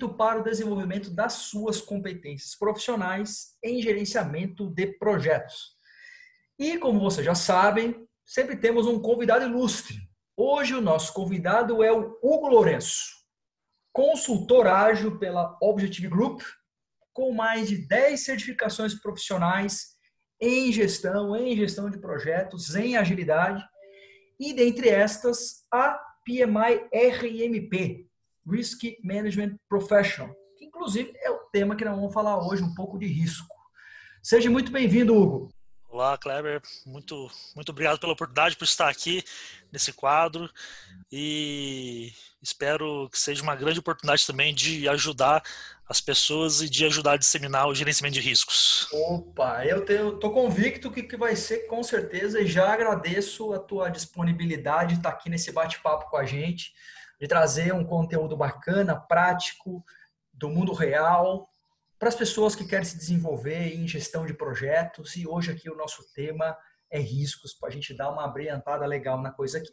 feito para o desenvolvimento das suas competências profissionais em gerenciamento de projetos. E como vocês já sabem, sempre temos um convidado ilustre. Hoje o nosso convidado é o Hugo Lourenço, consultor ágil pela Objective Group, com mais de 10 certificações profissionais em gestão, em gestão de projetos, em agilidade, e dentre estas, a PMI RMP, Risk Management Professional, que inclusive é o tema que nós vamos falar hoje, um pouco de risco. Seja muito bem-vindo, Hugo. Olá, Kleber. Muito, muito obrigado pela oportunidade por estar aqui nesse quadro e espero que seja uma grande oportunidade também de ajudar as pessoas e de ajudar a disseminar o gerenciamento de riscos. Opa, eu estou convicto que, que vai ser com certeza e já agradeço a tua disponibilidade de estar aqui nesse bate-papo com a gente, de trazer um conteúdo bacana, prático, do mundo real, para as pessoas que querem se desenvolver em gestão de projetos. E hoje aqui o nosso tema é riscos, para a gente dar uma brilhantada legal na coisa aqui.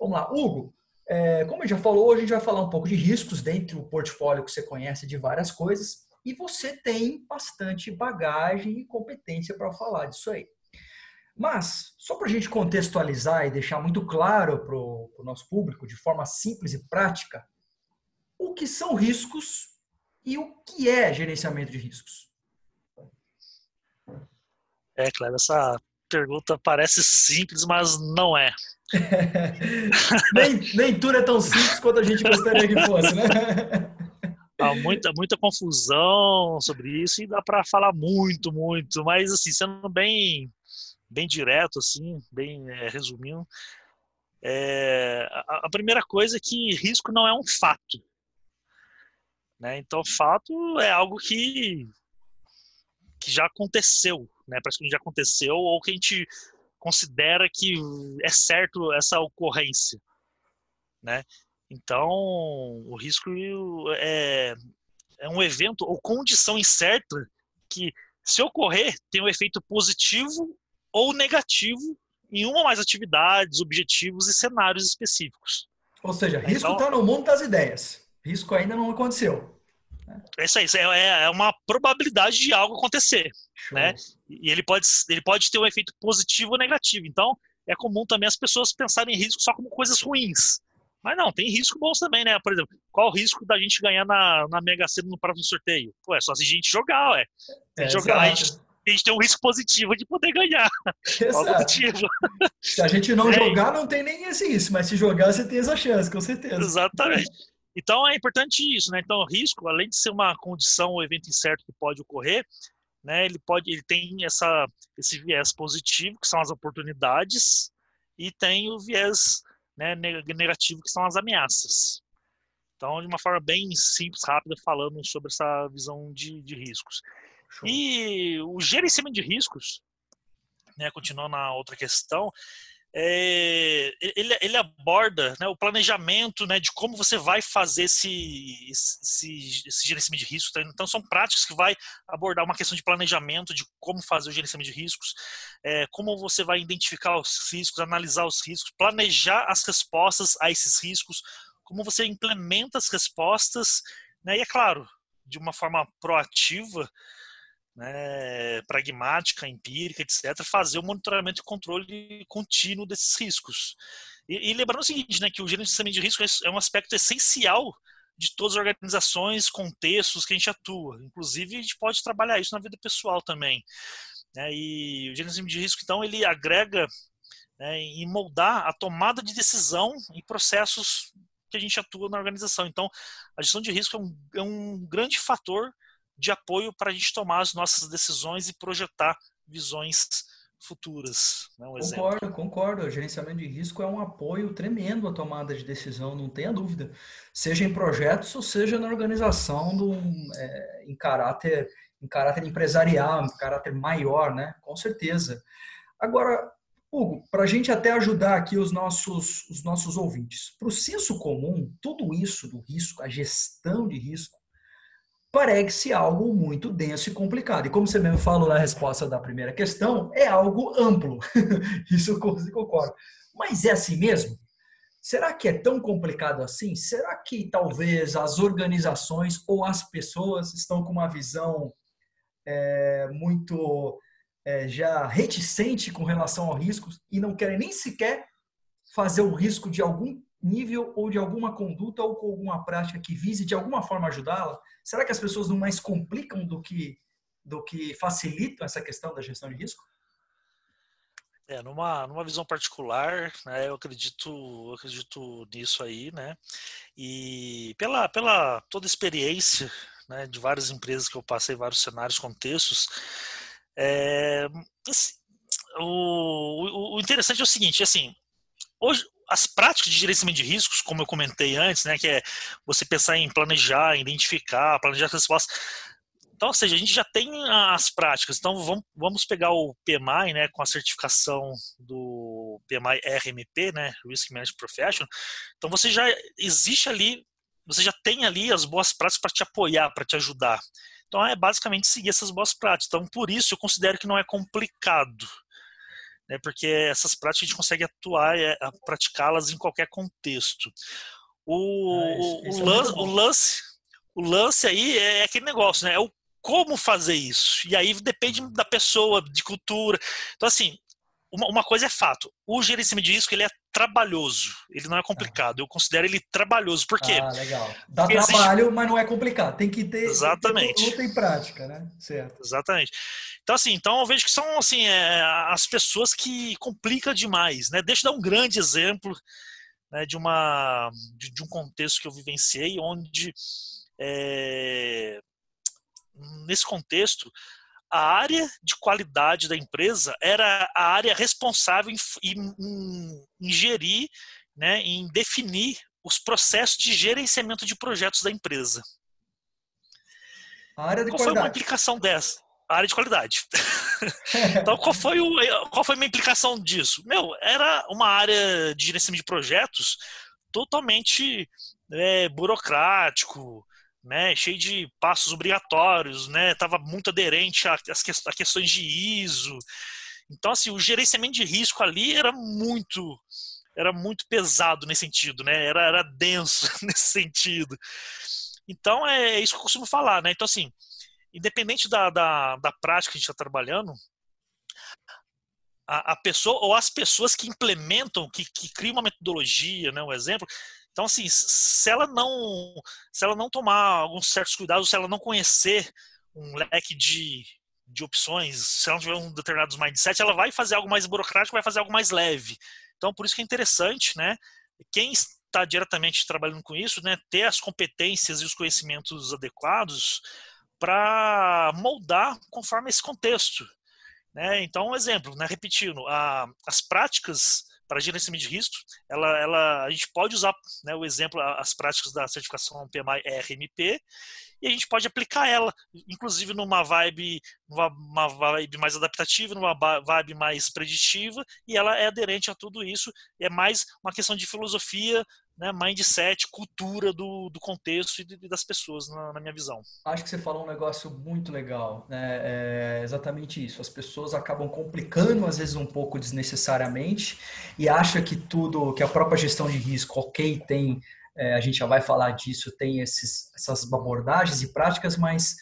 Vamos lá, Hugo. É, como a gente já falou, hoje a gente vai falar um pouco de riscos dentro do portfólio que você conhece de várias coisas. E você tem bastante bagagem e competência para falar disso aí. Mas, só para a gente contextualizar e deixar muito claro para o nosso público, de forma simples e prática, o que são riscos e o que é gerenciamento de riscos? É, claro, essa pergunta parece simples, mas não é. nem, nem tudo é tão simples quanto a gente gostaria que fosse, né? Há muita, muita confusão sobre isso e dá para falar muito, muito, mas assim, sendo bem, bem direto, assim, bem é, resumindo, é, a, a primeira coisa é que risco não é um fato. Né? Então, fato é algo que, que já aconteceu, né? Parece que já aconteceu ou que a gente considera que é certo essa ocorrência, né? Então, o risco é, é um evento ou condição incerta que, se ocorrer, tem um efeito positivo ou negativo em uma ou mais atividades, objetivos e cenários específicos. Ou seja, risco está então, no mundo das ideias. Risco ainda não aconteceu. É isso aí, isso é, é uma probabilidade de algo acontecer, Show. né? E ele pode, ele pode ter um efeito positivo ou negativo. Então, é comum também as pessoas pensarem em risco só como coisas ruins. Mas não, tem risco bons também, né? Por exemplo, qual o risco da gente ganhar na, na Mega Sena no próximo sorteio? Pô, é só se a gente jogar, ué. Se é, jogar, a gente, a gente, tem um risco positivo de poder ganhar. Positivo. Se a gente não é. jogar, não tem nem esse risco, mas se jogar, você tem essa chance, com certeza. Exatamente. Então é importante isso, né? Então o risco, além de ser uma condição ou evento incerto que pode ocorrer, né? Ele pode, ele tem essa esse viés positivo que são as oportunidades e tem o viés né, negativo que são as ameaças. Então, de uma forma bem simples, rápida, falando sobre essa visão de, de riscos. Show. E o gerenciamento de riscos, né, continuando na outra questão, é, ele, ele, aborda né, o planejamento né, de como você vai fazer esse, esse, esse, gerenciamento de riscos. Tá? Então, são práticas que vai abordar uma questão de planejamento de como fazer o gerenciamento de riscos, é, como você vai identificar os riscos, analisar os riscos, planejar as respostas a esses riscos, como você implementa as respostas, né, e é claro, de uma forma proativa, né, pragmática, empírica, etc., fazer o monitoramento e controle contínuo desses riscos. E, e lembrando o seguinte, né, que o gerenciamento de risco é, é um aspecto essencial de todas as organizações, contextos que a gente atua. Inclusive, a gente pode trabalhar isso na vida pessoal também. Né, e o gerenciamento de risco, então, ele agrega né, em moldar a tomada de decisão em processos que a gente atua na organização. Então, a gestão de risco é um, é um grande fator de apoio para a gente tomar as nossas decisões e projetar visões futuras. Né? Um concordo, exemplo. concordo. O gerenciamento de risco é um apoio tremendo à tomada de decisão, não tenha dúvida. Seja em projetos ou seja na organização do, é, em, caráter, em caráter empresarial, em caráter maior, né? Com certeza. Agora, Hugo, para a gente até ajudar aqui os nossos, os nossos ouvintes, para o senso comum, tudo isso do risco, a gestão de risco, parece algo muito denso e complicado. E como você mesmo falou na resposta da primeira questão, é algo amplo. Isso eu concordo. Mas é assim mesmo? Será que é tão complicado assim? Será que talvez as organizações ou as pessoas estão com uma visão é, muito é, já reticente com relação ao risco e não querem nem sequer fazer o risco de algum nível ou de alguma conduta ou com alguma prática que vise de alguma forma ajudá-la? Será que as pessoas não mais complicam do que do que facilitam essa questão da gestão de risco? É, numa, numa visão particular, né, eu acredito, eu acredito nisso aí, né? E pela, pela toda experiência né, de várias empresas que eu passei, vários cenários, contextos, é, assim, o, o, interessante é o seguinte, assim, hoje as práticas de gerenciamento de riscos, como eu comentei antes, né, que é você pensar em planejar, identificar, planejar as respostas, então, ou seja, a gente já tem as práticas. Então, vamos, vamos pegar o PMI, né, com a certificação do PMI RMP, né, Risk Management Professional. Então, você já existe ali, você já tem ali as boas práticas para te apoiar, para te ajudar. Então, é basicamente seguir essas boas práticas. Então, por isso, eu considero que não é complicado. Né, porque essas práticas a gente consegue atuar, é, praticá-las em qualquer contexto. O, ah, isso, isso o, é lance, o, lance, o lance aí é aquele negócio, né? É o como fazer isso. E aí depende da pessoa, de cultura. Então, assim, uma, uma coisa é fato: o gerenciamento de risco ele é trabalhoso, ele não é complicado. Eu considero ele trabalhoso. Por quê? Ah, legal. Dá Porque trabalho, existe... mas não é complicado. Tem que ter, Exatamente. Tem que ter luta em prática, né? Certo. Exatamente. Então, assim, então eu vejo que são assim, é, as pessoas que complicam demais. Né? Deixa eu dar um grande exemplo né, de, uma, de, de um contexto que eu vivenciei, onde é, nesse contexto, a área de qualidade da empresa era a área responsável em, em, em gerir, né, em definir os processos de gerenciamento de projetos da empresa. A área de qual qualidade. foi uma implicação dessa? A área de qualidade. então, qual foi, o, qual foi a minha implicação disso? Meu, era uma área de gerenciamento de projetos totalmente é, burocrático, né, cheio de passos obrigatórios, né, estava muito aderente às questões de ISO. Então, assim, o gerenciamento de risco ali era muito era muito pesado nesse sentido, né? Era, era denso nesse sentido. Então, é isso que eu costumo falar, né? Então, assim, independente da, da, da prática que a gente está trabalhando, a, a, pessoa ou as pessoas que implementam, que, que criam uma metodologia, né, um exemplo, então, assim, se ela não, se ela não tomar alguns certos cuidados, se ela não conhecer um leque de, de opções, se ela não tiver um determinado mindset, ela vai fazer algo mais burocrático, vai fazer algo mais leve. Então, por isso que é interessante, né? Quem está diretamente trabalhando com isso, né, ter as competências e os conhecimentos adequados para moldar conforme esse contexto. Né? Então, um exemplo, né, repetindo, a, as práticas para gerenciamento de risco, ela, ela, a gente pode usar né, o exemplo, as práticas da certificação PMI RMP, e a gente pode aplicar ela, inclusive numa vibe, numa vibe mais adaptativa, numa vibe mais preditiva, e ela é aderente a tudo isso, é mais uma questão de filosofia né, mindset, cultura do, do contexto e de, das pessoas, na, na, minha visão. Acho que você falou um negócio muito legal, né? É exatamente isso. As pessoas acabam complicando, às vezes, um pouco desnecessariamente e acha que tudo, que a própria gestão de risco, ok, tem, é, a gente já vai falar disso, tem esses, essas abordagens e práticas, mas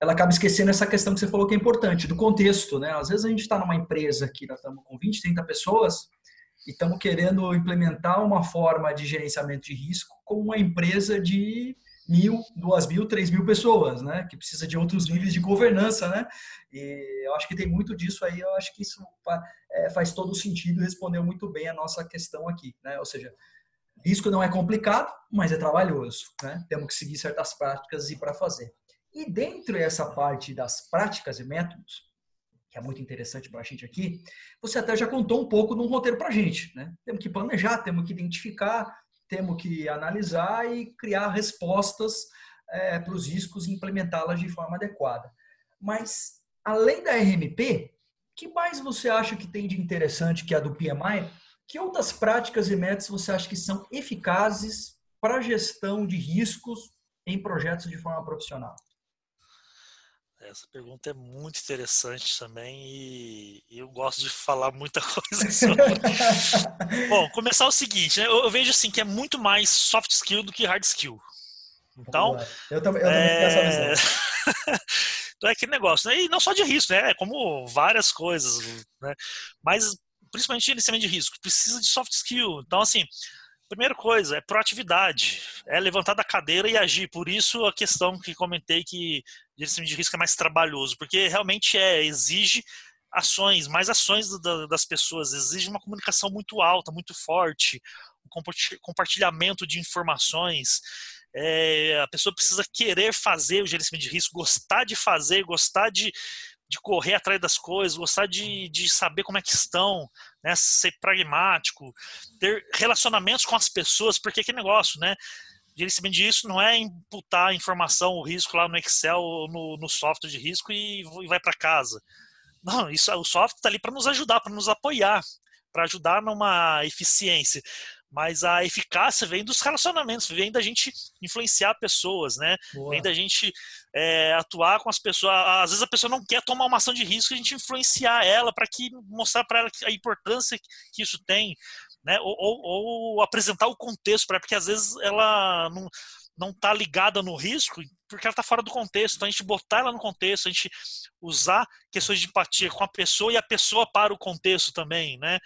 ela acaba esquecendo essa questão que você falou que é importante, do contexto, né? Às vezes a gente está numa empresa que nós estamos com 20, 30 pessoas, e estamos querendo implementar uma forma de gerenciamento de risco com uma empresa de mil, duas mil, três mil pessoas, né? Que precisa de outros níveis de governança, né? E eu acho que tem muito disso aí. Eu acho que isso é, faz todo sentido. Respondeu muito bem a nossa questão aqui, né? Ou seja, risco não é complicado, mas é trabalhoso, né? Temos que seguir certas práticas e para fazer. E dentro dessa parte das práticas e métodos, que é muito interessante para a gente aqui, você até já contou um pouco de um roteiro para a gente. Né? Temos que planejar, temos que identificar, temos que analisar e criar respostas é, para os riscos e implementá-las de forma adequada. Mas, além da RMP, que mais você acha que tem de interessante que a do PMI? Que outras práticas e métodos você acha que são eficazes para a gestão de riscos em projetos de forma profissional? Essa pergunta é muito interessante também e, eu gosto de falar muita coisa sobre. Bom, começar o seguinte, né? eu, eu, vejo assim que é muito mais soft skill do que hard skill. Então, eu também, eu também é... então é aquele negócio, né? E não só de risco, né? É como várias coisas, né? Mas principalmente gerenciamento de risco, precisa de soft skill. Então, assim, Primeira coisa é proatividade, é levantar da cadeira e agir. Por isso a questão que comentei que gerenciamento de risco é mais trabalhoso, porque realmente é exige ações, mais ações das pessoas, exige uma comunicação muito alta, muito forte, um compartilhamento de informações. É, a pessoa precisa querer fazer o gerenciamento de risco, gostar de fazer, gostar de, de correr atrás das coisas, gostar de, de saber como é que estão, né? ser pragmático, ter relacionamentos com as pessoas, porque que negócio, né? Gerenciamento disso não é imputar a informação, o risco lá no Excel ou no, no software de risco e, e vai para casa. Não, isso, o software está ali para nos ajudar, para nos apoiar, para ajudar numa eficiência mas a eficácia vem dos relacionamentos, vem da gente influenciar pessoas, né? Boa. Vem da gente é, atuar com as pessoas. Às vezes a pessoa não quer tomar uma ação de risco, a gente influenciar ela para que mostrar para ela a importância que isso tem, né? Ou, ou, ou apresentar o contexto para porque às vezes ela não não está ligada no risco porque ela está fora do contexto. Então a gente botar ela no contexto, a gente usar questões de empatia com a pessoa e a pessoa para o contexto também, né?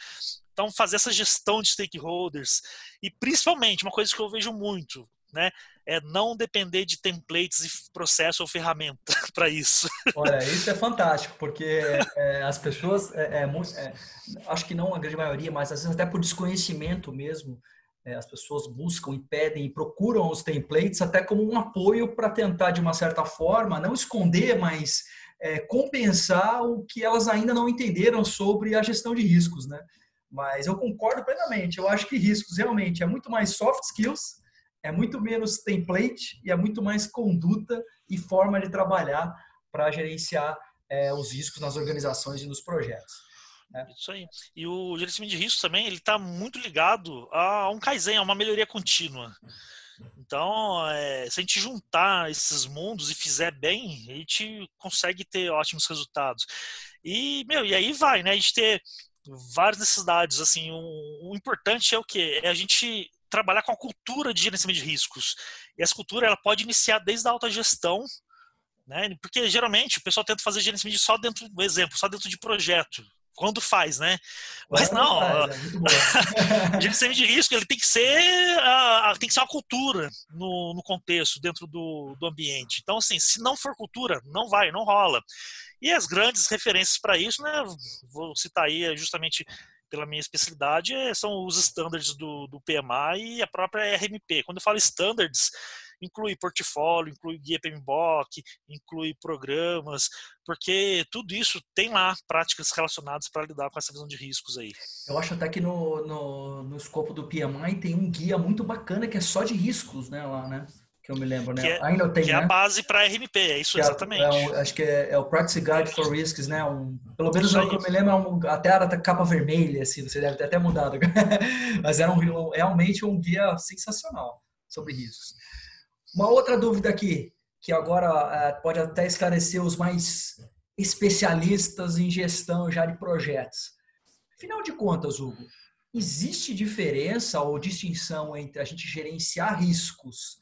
Então, fazer essa gestão de stakeholders e principalmente uma coisa que eu vejo muito, né, é não depender de templates e processo ou ferramenta para isso. Olha, isso é fantástico, porque é, as pessoas, é, é, é, acho que não a grande maioria, mas às vezes até por desconhecimento mesmo, é, as pessoas buscam e pedem e procuram os templates até como um apoio para tentar, de uma certa forma, não esconder, mas é, compensar o que elas ainda não entenderam sobre a gestão de riscos, né? Mas eu concordo plenamente. Eu acho que riscos realmente é muito mais soft skills, é muito menos template e é muito mais conduta e forma de trabalhar para gerenciar é, os riscos nas organizações e nos projetos. Né? Isso aí. E o gerenciamento de riscos também ele está muito ligado a um Kaizen, a uma melhoria contínua. Então, é, se a gente juntar esses mundos e fizer bem, a gente consegue ter ótimos resultados. E, meu, e aí vai, né? A gente ter várias necessidades. Assim, o, o importante é o que? É a gente trabalhar com a cultura de gerenciamento de riscos. E essa cultura ela pode iniciar desde a alta gestão, né? Porque geralmente o pessoal tenta fazer gerenciamento só dentro, do exemplo, só dentro de projeto. Quando faz, né? Mas não, faz, é gerenciamento de risco ele tem que ser tem que ser uma cultura no, no contexto dentro do, do ambiente. Então assim, se não for cultura, não vai, não rola. E as grandes referências para isso, né, vou citar aí é justamente pela minha especialidade, é, são os standards do, do PMA e a própria RMP. Quando eu falo standards, inclui portfólio, inclui guia PMBOK, inclui programas, porque tudo isso tem lá práticas relacionadas para lidar com essa visão de riscos aí. Eu acho até que no, no, no escopo do PMI tem um guia muito bacana que é só de riscos, né, lá, né? que eu me lembro, né? Que é, Ainda tem, que né? é a né? base para RMP, é isso que é exatamente. É, um, acho que é, é, o Practice Guide for Risks, né? Um, pelo menos o que eu me lembro, é um, até era capa vermelha, assim, você deve ter até mudado. Mas era um, realmente um guia sensacional sobre riscos. Uma outra dúvida aqui, que agora é, pode até esclarecer os mais especialistas em gestão já de projetos. Afinal de contas, Hugo, existe diferença ou distinção entre a gente gerenciar riscos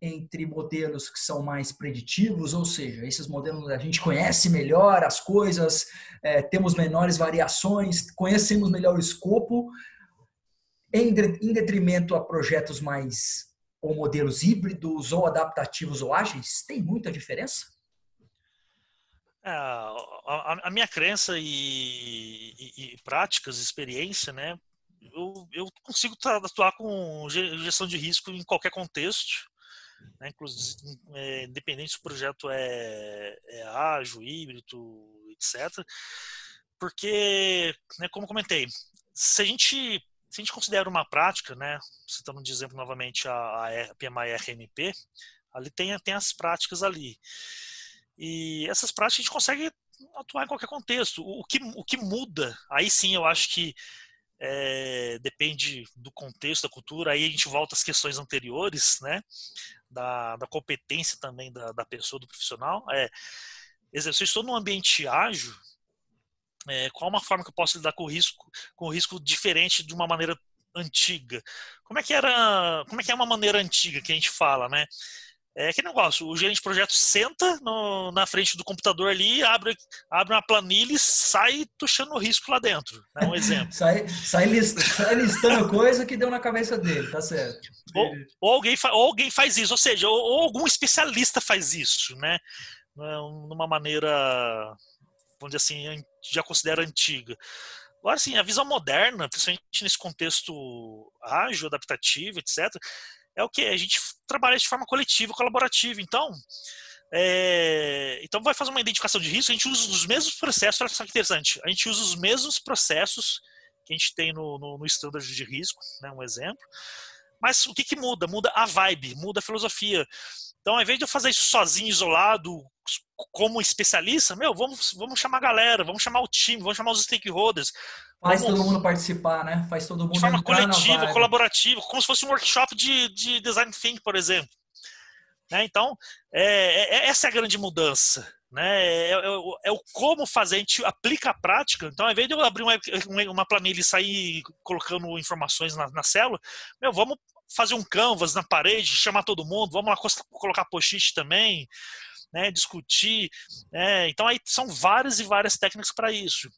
entre modelos que são mais preditivos, ou seja, esses modelos a gente conhece melhor as coisas, é, temos menores variações, conhecemos melhor o escopo, em, em detrimento a projetos mais ou modelos híbridos ou adaptativos ou ágeis? Tem muita diferença? É, a, a, minha crença e, e, e, práticas, experiência, né? Eu, eu consigo atuar com gestão de risco em qualquer contexto né? Inclusive, é, independente se o projeto é, é ágil, híbrido, etc. Porque, né, como comentei, se a gente se a gente considera uma prática, né, citando de exemplo novamente a, a PMI RMP, ali tem, tem as práticas ali. E essas práticas a gente consegue atuar em qualquer contexto. O, o, que, o que muda, aí sim eu acho que é, depende do contexto, da cultura, aí a gente volta às questões anteriores, né? Da, da competência também da, da pessoa, do profissional. É, eu estou num ambiente ágil, é, qual uma forma que eu posso lidar com o risco, com o risco diferente de uma maneira antiga? Como é que era, como é que é uma maneira antiga que a gente fala, né? É que negócio, o gerente de projeto senta no, na frente do computador ali, abre, abre uma planilha e sai tuxando o risco lá dentro. É um exemplo. sai, sai, listando coisa que deu na cabeça dele, tá certo. Ou, ou alguém, ou alguém faz isso, ou seja, ou, ou, algum especialista faz isso, né? Numa maneira, vamos dizer assim, já considera antiga. Agora, sim, a visão moderna, principalmente nesse contexto ágil, adaptativo, etc., é o que? A gente trabalha de forma coletiva, colaborativa. Então, é, então vai fazer uma identificação de risco, a gente usa os mesmos processos, olha só que interessante, a gente usa os mesmos processos que a gente tem no, no, no standard de risco, né, um exemplo. Mas o que, que muda? Muda a vibe, muda a filosofia. Então, ao invés de eu fazer isso sozinho, isolado, como especialista, meu, vamos, vamos chamar a galera, vamos chamar o time, vamos chamar os stakeholders. Faz vamos, todo mundo participar, né? Faz todo mundo De forma coletiva, colaborativa, como se fosse um workshop de, de design thinking, por exemplo. Né? Então, é, é, essa é a grande mudança. Né? É, é, é, o como fazer, a gente aplica a prática. Então, ao invés de eu abrir uma, uma planilha e sair colocando informações na, na célula, meu, vamos fazer um canvas na parede, chamar todo mundo, vamos lá colocar post-it também, né, discutir. Né, então aí são várias e várias técnicas para isso.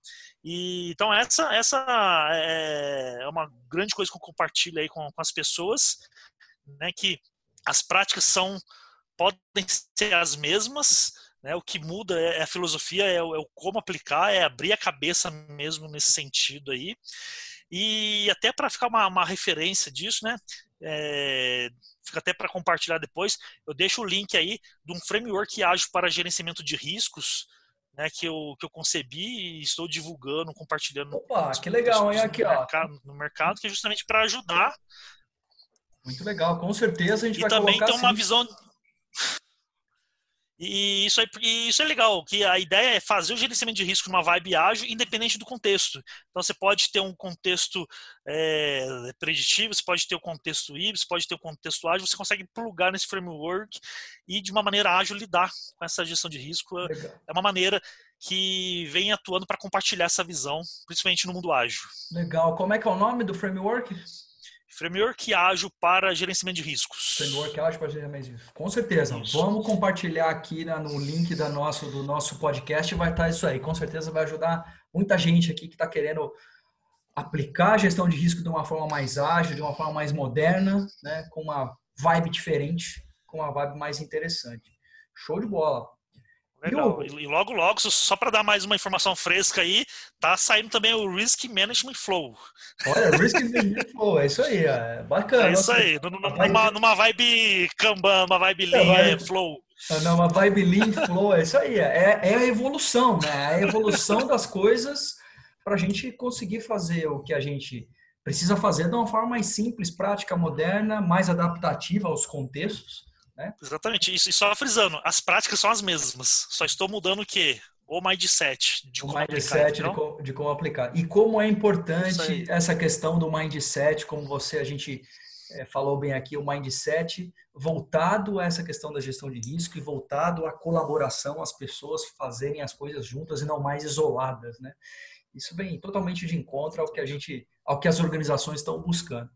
E, então essa, essa é, é uma grande coisa que eu compartilho aí com, com as pessoas, né, que as práticas são podem ser as mesmas, né, o que muda é a filosofia, é o, é o como aplicar, é abrir a cabeça mesmo nesse sentido aí. E até para ficar uma, uma, referência disso, né? É, fica até para compartilhar depois. Eu deixo o link aí de um framework ágil para gerenciamento de riscos, né, que eu, que eu concebi e estou divulgando, compartilhando. Opa, que legal, hein? Aqui, no ó. Mercado, no mercado, que é justamente para ajudar. Muito legal, com certeza a gente e vai também colocar. tem uma visão e isso é, isso é legal, que a ideia é fazer o gerenciamento de risco numa vibe ágil, independente do contexto. Então, você pode ter um contexto é, preditivo, você pode ter o um contexto híbrido, você pode ter o um contexto ágil, você consegue plugar nesse framework e, de uma maneira ágil, lidar com essa gestão de risco. Legal. É uma maneira que vem atuando para compartilhar essa visão, principalmente no mundo ágil. Legal. Como é que é o nome do framework? Framework ágil para gerenciamento de riscos. Framework ágil para gerenciamento de riscos. Com certeza. Isso. Vamos compartilhar aqui né, no link da nosso, do nosso podcast, vai estar isso aí. Com certeza vai ajudar muita gente aqui que está querendo aplicar a gestão de risco de uma forma mais ágil, de uma forma mais moderna, né, com uma vibe diferente, com uma vibe mais interessante. Show de bola. Legal. E logo, logo, só para dar mais uma informação fresca aí, tá saindo também o Risk Management Flow. Olha, Risk Management Flow, é isso aí, é bacana. É isso aí, numa, numa vibe Kanban, uma vibe Lean é, vibe... Flow. Ah, não, uma vibe Lean Flow, é isso aí, é, é a evolução, né? É a evolução das coisas para a gente conseguir fazer o que a gente precisa fazer de uma forma mais simples, prática, moderna, mais adaptativa aos contextos né? Exatamente. Isso, e só frisando, as práticas são as mesmas. Só estou mudando o quê? O mindset de o como mindset aplicar. De, como, de como aplicar. E como é importante essa questão do mindset, como você, a gente é, falou bem aqui, o mindset voltado a essa questão da gestão de risco e voltado à colaboração, as pessoas fazerem as coisas juntas e não mais isoladas, né? Isso vem totalmente de encontro ao que a gente, ao que as organizações estão buscando.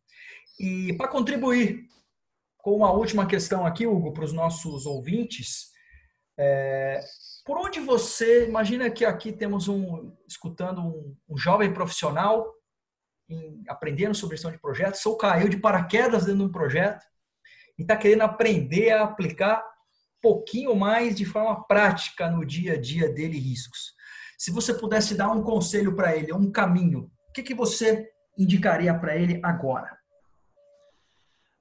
E para contribuir com uma última questão aqui, Hugo, para os nossos ouvintes. É, por onde você, imagina que aqui temos um, escutando um, um jovem profissional em, aprendendo sobre gestão de projetos, ou caiu de paraquedas dentro de um projeto e está querendo aprender a aplicar pouquinho mais de forma prática no dia a dia dele riscos. Se você pudesse dar um conselho para ele, um caminho, o que, que você indicaria para ele agora?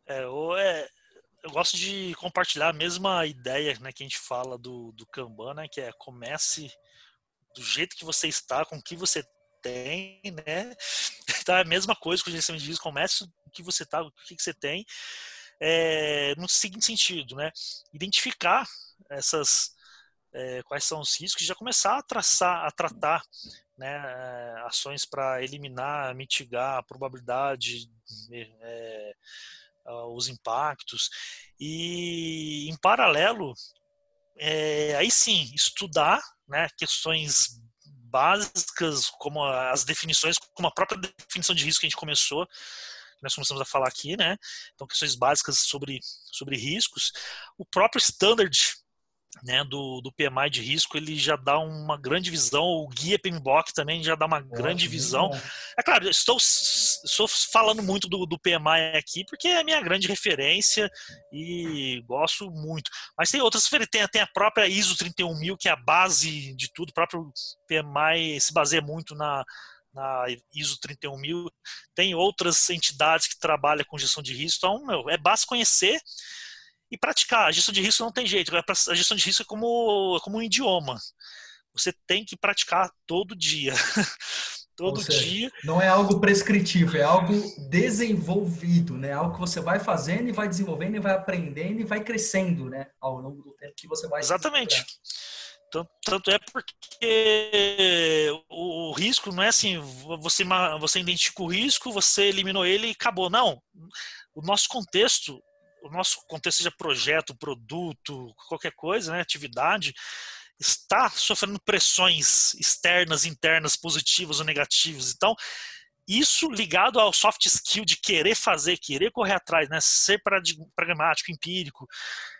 É, ou é, eu gosto de compartilhar a mesma ideia né, que a gente fala do, do Kanban, né, que é comece do jeito que você está, com o que você tem, né? Então é a mesma coisa que o gerenciamento de risco, comece o que você está, o que, que você tem, é, no seguinte sentido, né? Identificar essas é, quais são os riscos, já começar a traçar, a tratar né, ações para eliminar, mitigar a probabilidade é, uh, os impactos. E, em paralelo, é, aí sim, estudar né, questões básicas, como as definições, como a própria definição de risco que a gente começou, nós começamos a falar aqui, né? Então, questões básicas sobre, sobre riscos. O próprio standard né, do, do PMI de risco, ele já dá uma grande visão, o guia PMBOK também já dá uma grande visão. É claro, estou, estou falando muito do, do PMI aqui, porque é a minha grande referência e gosto muito. Mas tem outras, tem, tem a própria ISO 31000, que é a base de tudo, o próprio PMI se baseia muito na, na ISO 31000, tem outras entidades que trabalham com gestão de risco, então, meu, é basta conhecer e praticar. A gestão de risco não tem jeito. É a gestão de risco é como, como um idioma. Você tem que praticar todo dia. todo seja, dia. Não é algo prescritivo, é algo desenvolvido, né? Algo que você vai fazendo e vai desenvolvendo e vai aprendendo e vai crescendo, né? Ao longo do tempo que você vai. Exatamente. Tanto, tanto, é porque o, o, risco não é assim, você, você identifica o risco, você eliminou ele e acabou. Não. O nosso contexto o nosso contexto seja projeto, produto, qualquer coisa, né, atividade, está sofrendo pressões externas, internas, positivas ou negativas. Então, isso ligado ao soft skill de querer fazer, querer correr atrás, né, ser pragmático, empírico.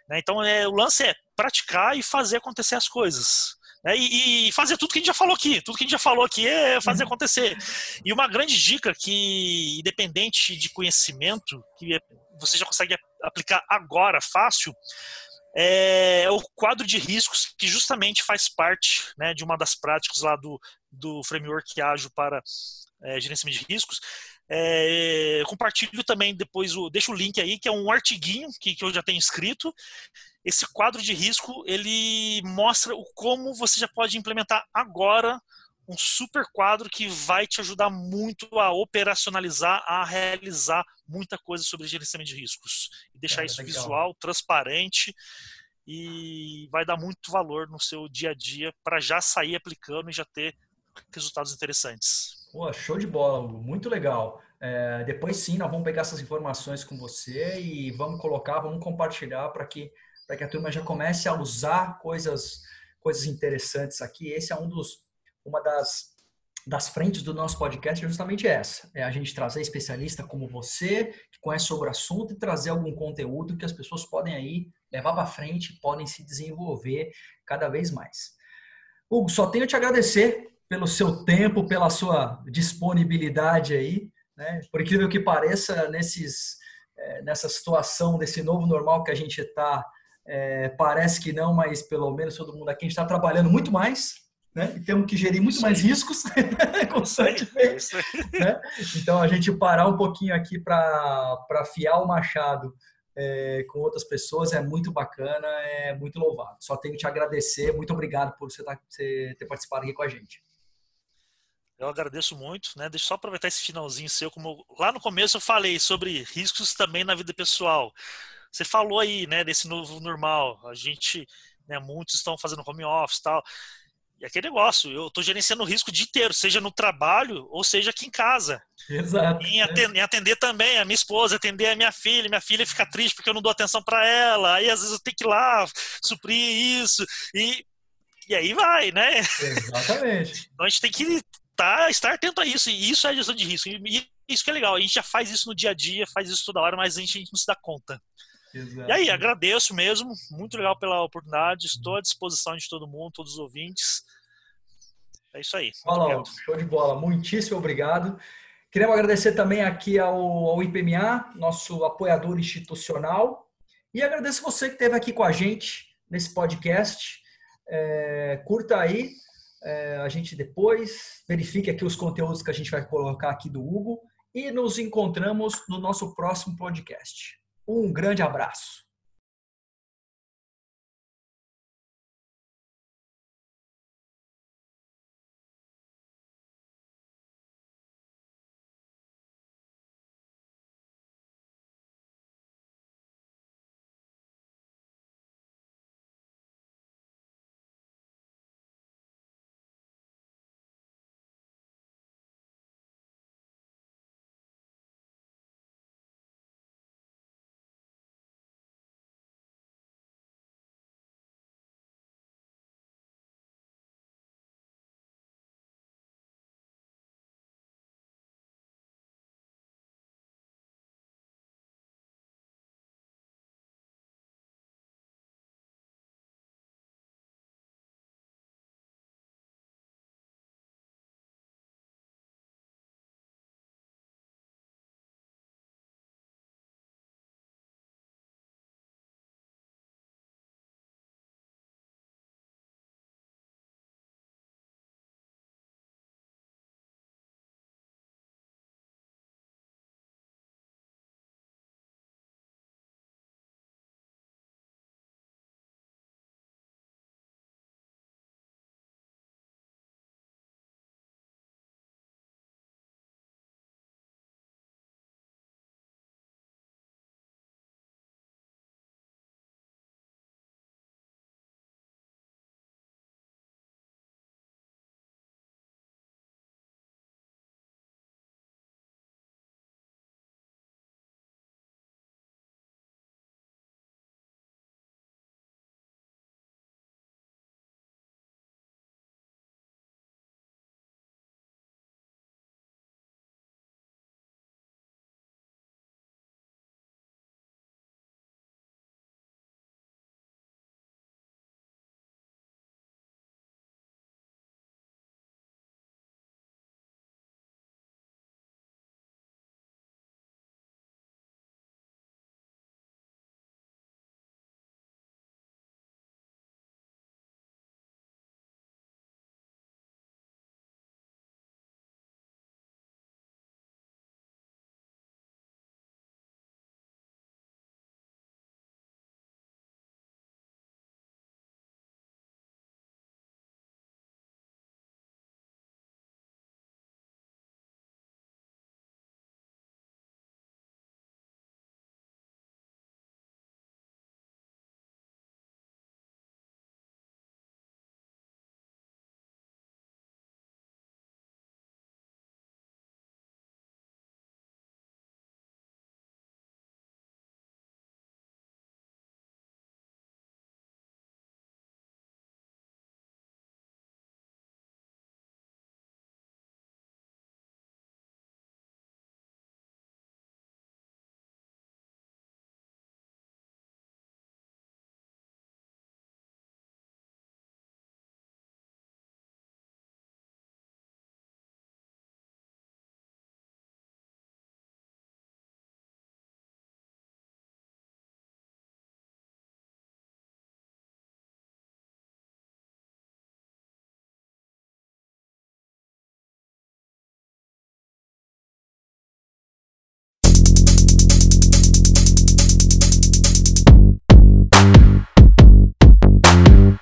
Né? Então, é, o lance é praticar e fazer acontecer as coisas. Né? E, e, fazer tudo que a gente já falou aqui. Tudo que a gente já falou aqui é fazer uhum. acontecer. E uma grande dica que, independente de conhecimento, que é você já consegue aplicar agora, fácil, é o quadro de riscos que justamente faz parte né, de uma das práticas lá do, do framework ágil para é, gerenciamento de riscos. É, compartilho também depois, o, deixo o link aí, que é um artiguinho que, que eu já tenho escrito. Esse quadro de risco, ele mostra o como você já pode implementar agora um super quadro que vai te ajudar muito a operacionalizar, a realizar muita coisa sobre gerenciamento de riscos. E deixar é, isso legal. visual, transparente e vai dar muito valor no seu dia a dia para já sair aplicando e já ter resultados interessantes. Pô, show de bola, Hugo. Muito legal. É, depois sim, nós vamos pegar essas informações com você e vamos colocar, vamos compartilhar para que, que a turma já comece a usar coisas, coisas interessantes aqui. Esse é um dos uma das, das frentes do nosso podcast é justamente essa: é a gente trazer especialista como você, que conhece sobre o assunto, e trazer algum conteúdo que as pessoas podem aí levar para frente, podem se desenvolver cada vez mais. Hugo, só tenho te agradecer pelo seu tempo, pela sua disponibilidade aí, né? Por incrível que pareça, nesses, é, nessa situação, desse novo normal que a gente está, é, parece que não, mas pelo menos todo mundo aqui está trabalhando muito mais, né? E temos que gerir muito mais riscos constantemente. Né? Então, a gente parar um pouquinho aqui para afiar o machado é, com outras pessoas é muito bacana, é muito louvado. Só tenho que te agradecer, muito obrigado por você, tá, você ter participado aqui com a gente. Eu agradeço muito, né? Deixa eu só aproveitar esse finalzinho seu, como eu, lá no começo eu falei sobre riscos também na vida pessoal. Você falou aí, né, desse novo normal. A gente, né, muitos estão fazendo home office, tal. E aquele negócio, eu estou gerenciando o risco o dia inteiro, seja no trabalho ou seja aqui em casa. Exato. Em atender, em atender, também a minha esposa, atender a minha filha. Minha filha fica triste porque eu não dou atenção para ela. Aí às vezes eu tenho que ir lá suprir isso. E, e aí vai, né? Exatamente. então a gente tem que tá, estar atento a isso. E isso é gestão de risco. E isso que é legal. A gente já faz isso no dia a dia, faz isso toda hora, mas a gente, a gente não se dá conta. Exato. E aí, agradeço mesmo, muito legal pela oportunidade, estou à disposição de todo mundo, todos os ouvintes. É isso aí. Fala, show de bola, muitíssimo obrigado. Queremos agradecer também aqui ao, ao IPMA, nosso apoiador institucional, e agradeço você que esteve aqui com a gente nesse podcast. É, curta aí é, a gente depois, verifique aqui os conteúdos que a gente vai colocar aqui do Hugo e nos encontramos no nosso próximo podcast. Um grande abraço.